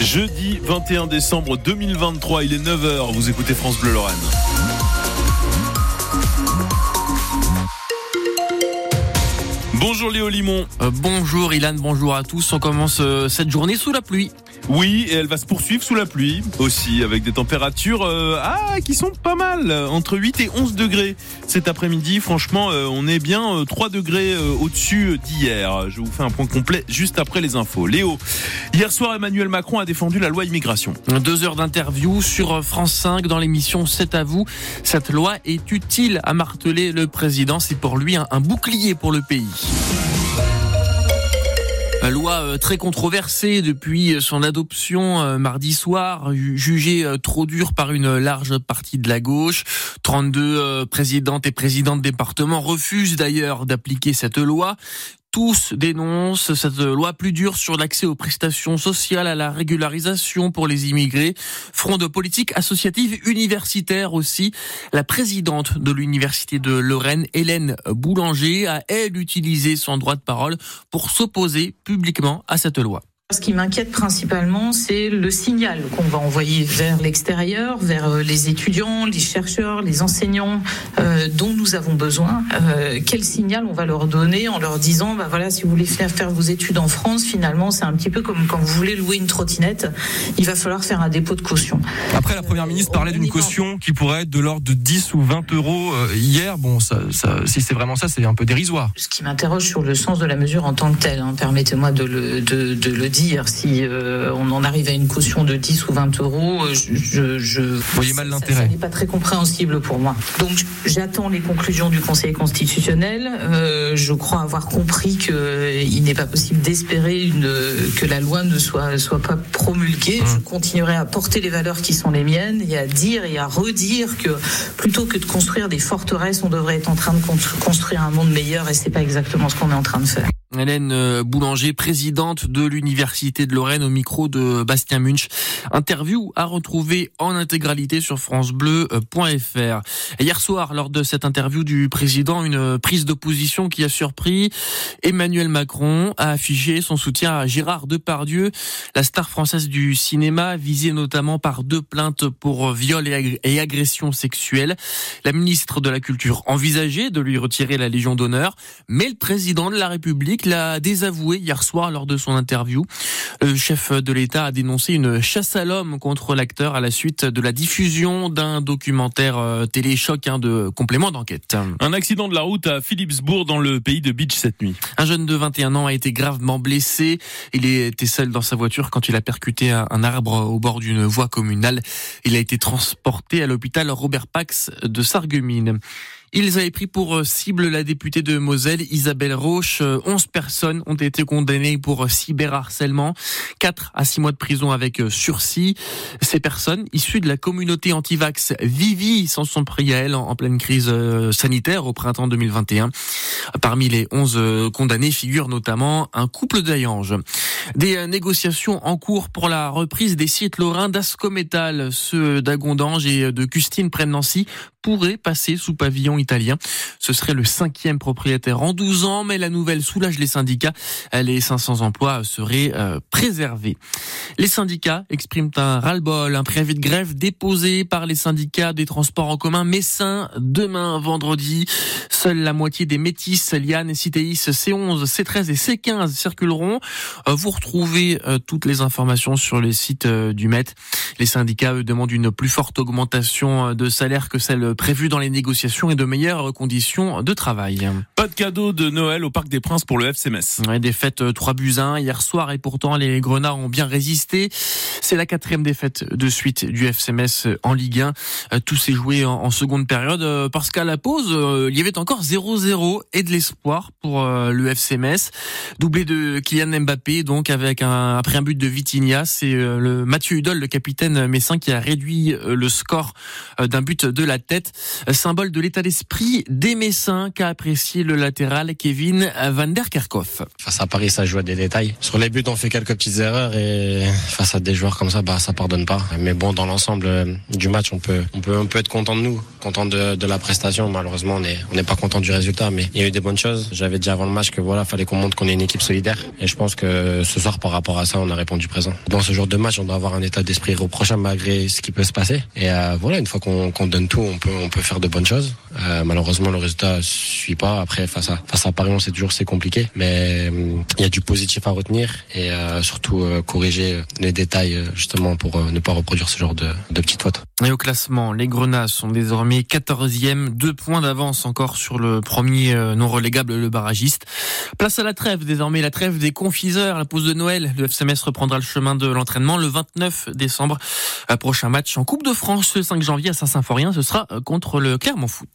Jeudi 21 décembre 2023, il est 9h, vous écoutez France Bleu Lorraine. Bonjour Léo Limon. Euh, bonjour Ilan, bonjour à tous. On commence euh, cette journée sous la pluie. Oui, et elle va se poursuivre sous la pluie aussi, avec des températures euh, ah, qui sont pas mal, entre 8 et 11 degrés cet après-midi. Franchement, on est bien 3 degrés au-dessus d'hier. Je vous fais un point complet juste après les infos. Léo, hier soir, Emmanuel Macron a défendu la loi immigration. Deux heures d'interview sur France 5 dans l'émission C'est à vous. Cette loi est utile, à marteler le président. C'est pour lui un bouclier pour le pays. Loi euh, très controversée depuis son adoption euh, mardi soir, jugée euh, trop dure par une large partie de la gauche. 32 présidentes et présidents de département refusent d'ailleurs d'appliquer cette loi tous dénoncent cette loi plus dure sur l'accès aux prestations sociales, à la régularisation pour les immigrés. Front de politique associative universitaire aussi. La présidente de l'université de Lorraine, Hélène Boulanger, a elle utilisé son droit de parole pour s'opposer publiquement à cette loi. Ce qui m'inquiète principalement, c'est le signal qu'on va envoyer vers l'extérieur, vers euh, les étudiants, les chercheurs, les enseignants euh, dont nous avons besoin. Euh, quel signal on va leur donner en leur disant, bah voilà, si vous voulez faire, faire vos études en France, finalement, c'est un petit peu comme quand vous voulez louer une trottinette, il va falloir faire un dépôt de caution. Après, la première ministre parlait d'une caution qui pourrait être de l'ordre de 10 ou 20 euros hier. Bon, ça, ça, si c'est vraiment ça, c'est un peu dérisoire. Ce qui m'interroge sur le sens de la mesure en tant que telle, hein, permettez-moi de le, de, de le dire si euh, on en arrive à une caution de 10 ou 20 euros, euh, je, je, voyez mal l'intérêt. Ce n'est pas très compréhensible pour moi. Donc j'attends les conclusions du Conseil constitutionnel. Euh, je crois avoir compris qu'il n'est pas possible d'espérer une que la loi ne soit soit pas promulguée. Mmh. Je continuerai à porter les valeurs qui sont les miennes et à dire et à redire que plutôt que de construire des forteresses, on devrait être en train de construire un monde meilleur et c'est pas exactement ce qu'on est en train de faire. Hélène euh, Boulanger, présidente de l'Université de Lorraine au micro de Bastien Munch. Interview à retrouver en intégralité sur francebleu.fr. Hier soir, lors de cette interview du président, une prise d'opposition qui a surpris Emmanuel Macron a affiché son soutien à Gérard Depardieu, la star française du cinéma, visée notamment par deux plaintes pour viol et agression sexuelle. La ministre de la Culture envisageait de lui retirer la Légion d'honneur, mais le président de la République l'a désavoué hier soir lors de son interview. Le chef de l'État a dénoncé une chasse à l'homme contre l'acteur à la suite de la diffusion d'un documentaire euh, télé-choc hein, de complément d'enquête. Un accident de la route à Philipsbourg dans le pays de Beach cette nuit. Un jeune de 21 ans a été gravement blessé. Il était seul dans sa voiture quand il a percuté un arbre au bord d'une voie communale. Il a été transporté à l'hôpital Robert Pax de Sarreguemines. Ils avaient pris pour euh, cible la députée de Moselle, Isabelle Roche. 11 euh, personnes ont été condamnées pour euh, cyberharcèlement. 4 à 6 mois de prison avec sursis. Ces personnes, issues de la communauté anti-vax Vivi, s'en sont pris à elle en pleine crise sanitaire au printemps 2021. Parmi les 11 condamnés figure notamment un couple d'Ayange. Des négociations en cours pour la reprise des sites lorrains d'Ascométal, ceux d'Agondange et de Custine près Nancy, pourraient passer sous pavillon italien. Ce serait le cinquième propriétaire en 12 ans, mais la nouvelle soulage les syndicats. Les 500 emplois seraient euh, préservés. Les syndicats expriment un ras-le-bol, un préavis de grève déposé par les syndicats des transports en commun messins demain vendredi. Seule la moitié des métis, Liane, Citéis, C11, C13 et C15 circuleront. Euh, vous retrouvez euh, toutes les informations sur le site du Met. Les syndicats eux, demandent une plus forte augmentation de salaire que celle prévue dans les négociations et de meilleures conditions de travail. Pas de cadeau de Noël au Parc des Princes pour le FCMS. Ouais, défaite 3 buts 1 hier soir et pourtant les Grenats ont bien résisté. C'est la quatrième défaite de suite du FCMS en Ligue 1. Euh, tout s'est joué en, seconde période euh, parce qu'à la pause, euh, il y avait encore 0-0 et de l'espoir pour le FCMS. Doublé de Kylian Mbappé, donc avec un, après un but de Vitinha, c'est le Mathieu Hudol, le capitaine messin, qui a réduit le score d'un but de la tête. Défaite, symbole de l'état d'esprit des Messins qu'a apprécié le latéral Kevin Van der Kerkhoff. Face à Paris, ça joue à des détails. Sur les buts, on fait quelques petites erreurs et face à des joueurs comme ça, bah ça pardonne pas. Mais bon, dans l'ensemble euh, du match, on peut, on peut, on peut être content de nous, content de, la prestation. Malheureusement, on n'est on n'est pas content du résultat, mais il y a eu des bonnes choses. J'avais dit avant le match que voilà, fallait qu'on montre qu'on est une équipe solidaire. Et je pense que ce soir, par rapport à ça, on a répondu présent. Dans ce genre de match, on doit avoir un état d'esprit reprochant malgré ce qui peut se passer. Et euh, voilà, une fois qu'on donne tout, on peut, on peut faire de bonnes choses. Euh, malheureusement, le résultat suit pas. Après, face à, face à Paris, on sait toujours c'est compliqué, mais euh, il y a du positif à retenir et euh, surtout euh, corriger les détails euh, justement pour euh, ne pas reproduire ce genre de, de petites fautes. Et au classement, les Grenats sont désormais 14e, deux points d'avance encore sur le premier euh, non relégable, le barragiste. Place à la trêve, désormais la trêve des confiseurs, la pause de Noël. Le FCMS reprendra le chemin de l'entraînement le 29 décembre. Prochain match en Coupe de France le 5 janvier à Saint-Symphorien, ce sera contre le Clermont Foot.